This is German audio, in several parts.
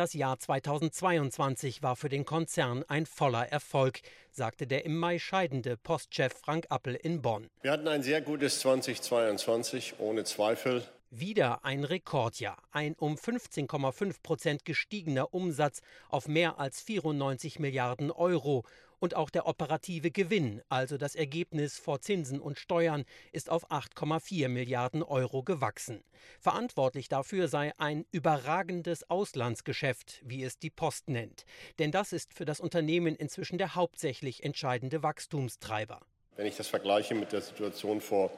das Jahr 2022 war für den Konzern ein voller Erfolg, sagte der im Mai scheidende Postchef Frank Appel in Bonn. Wir hatten ein sehr gutes 2022, ohne Zweifel. Wieder ein Rekordjahr, ein um 15,5 Prozent gestiegener Umsatz auf mehr als 94 Milliarden Euro. Und auch der operative Gewinn, also das Ergebnis vor Zinsen und Steuern, ist auf 8,4 Milliarden Euro gewachsen. Verantwortlich dafür sei ein überragendes Auslandsgeschäft, wie es die Post nennt. Denn das ist für das Unternehmen inzwischen der hauptsächlich entscheidende Wachstumstreiber. Wenn ich das vergleiche mit der Situation vor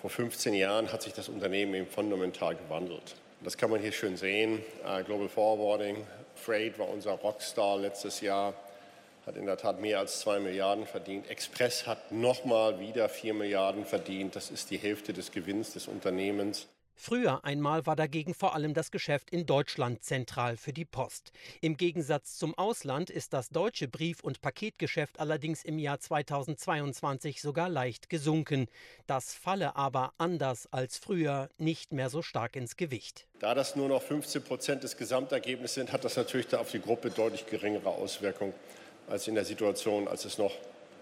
vor 15 Jahren hat sich das Unternehmen eben fundamental gewandelt. Das kann man hier schön sehen. Uh, Global Forwarding, Freight war unser Rockstar letztes Jahr, hat in der Tat mehr als 2 Milliarden verdient. Express hat nochmal wieder 4 Milliarden verdient. Das ist die Hälfte des Gewinns des Unternehmens. Früher einmal war dagegen vor allem das Geschäft in Deutschland zentral für die Post. Im Gegensatz zum Ausland ist das deutsche Brief- und Paketgeschäft allerdings im Jahr 2022 sogar leicht gesunken. Das falle aber anders als früher nicht mehr so stark ins Gewicht. Da das nur noch 15 Prozent des Gesamtergebnisses sind, hat das natürlich auf die Gruppe deutlich geringere Auswirkungen als in der Situation, als es noch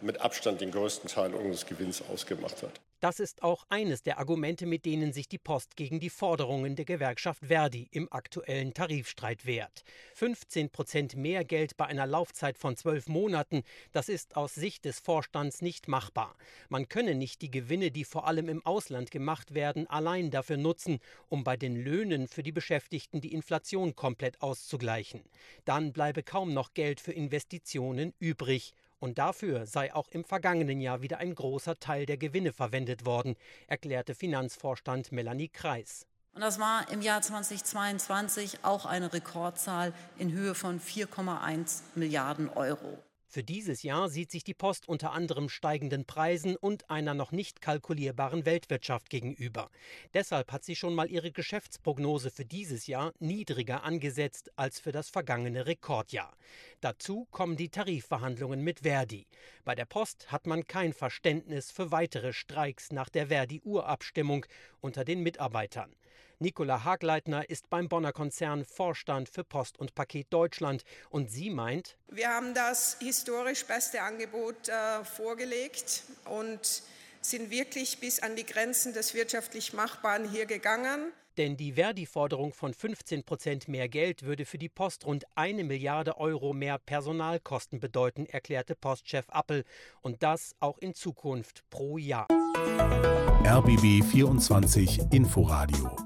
mit Abstand den größten Teil unseres Gewinns ausgemacht hat. Das ist auch eines der Argumente, mit denen sich die Post gegen die Forderungen der Gewerkschaft Verdi im aktuellen Tarifstreit wehrt. 15 Prozent mehr Geld bei einer Laufzeit von zwölf Monaten, das ist aus Sicht des Vorstands nicht machbar. Man könne nicht die Gewinne, die vor allem im Ausland gemacht werden, allein dafür nutzen, um bei den Löhnen für die Beschäftigten die Inflation komplett auszugleichen. Dann bleibe kaum noch Geld für Investitionen übrig. Und dafür sei auch im vergangenen Jahr wieder ein großer Teil der Gewinne verwendet worden, erklärte Finanzvorstand Melanie Kreis. Und das war im Jahr 2022 auch eine Rekordzahl in Höhe von 4,1 Milliarden Euro. Für dieses Jahr sieht sich die Post unter anderem steigenden Preisen und einer noch nicht kalkulierbaren Weltwirtschaft gegenüber. Deshalb hat sie schon mal ihre Geschäftsprognose für dieses Jahr niedriger angesetzt als für das vergangene Rekordjahr. Dazu kommen die Tarifverhandlungen mit Verdi. Bei der Post hat man kein Verständnis für weitere Streiks nach der Verdi-Urabstimmung unter den Mitarbeitern. Nicola Hagleitner ist beim Bonner Konzern Vorstand für Post und Paket Deutschland und sie meint, wir haben das historisch beste Angebot äh, vorgelegt und sind wirklich bis an die Grenzen des wirtschaftlich Machbaren hier gegangen. Denn die Verdi-Forderung von 15 Prozent mehr Geld würde für die Post rund eine Milliarde Euro mehr Personalkosten bedeuten, erklärte Postchef Appel. Und das auch in Zukunft pro Jahr. RBB 24 Inforadio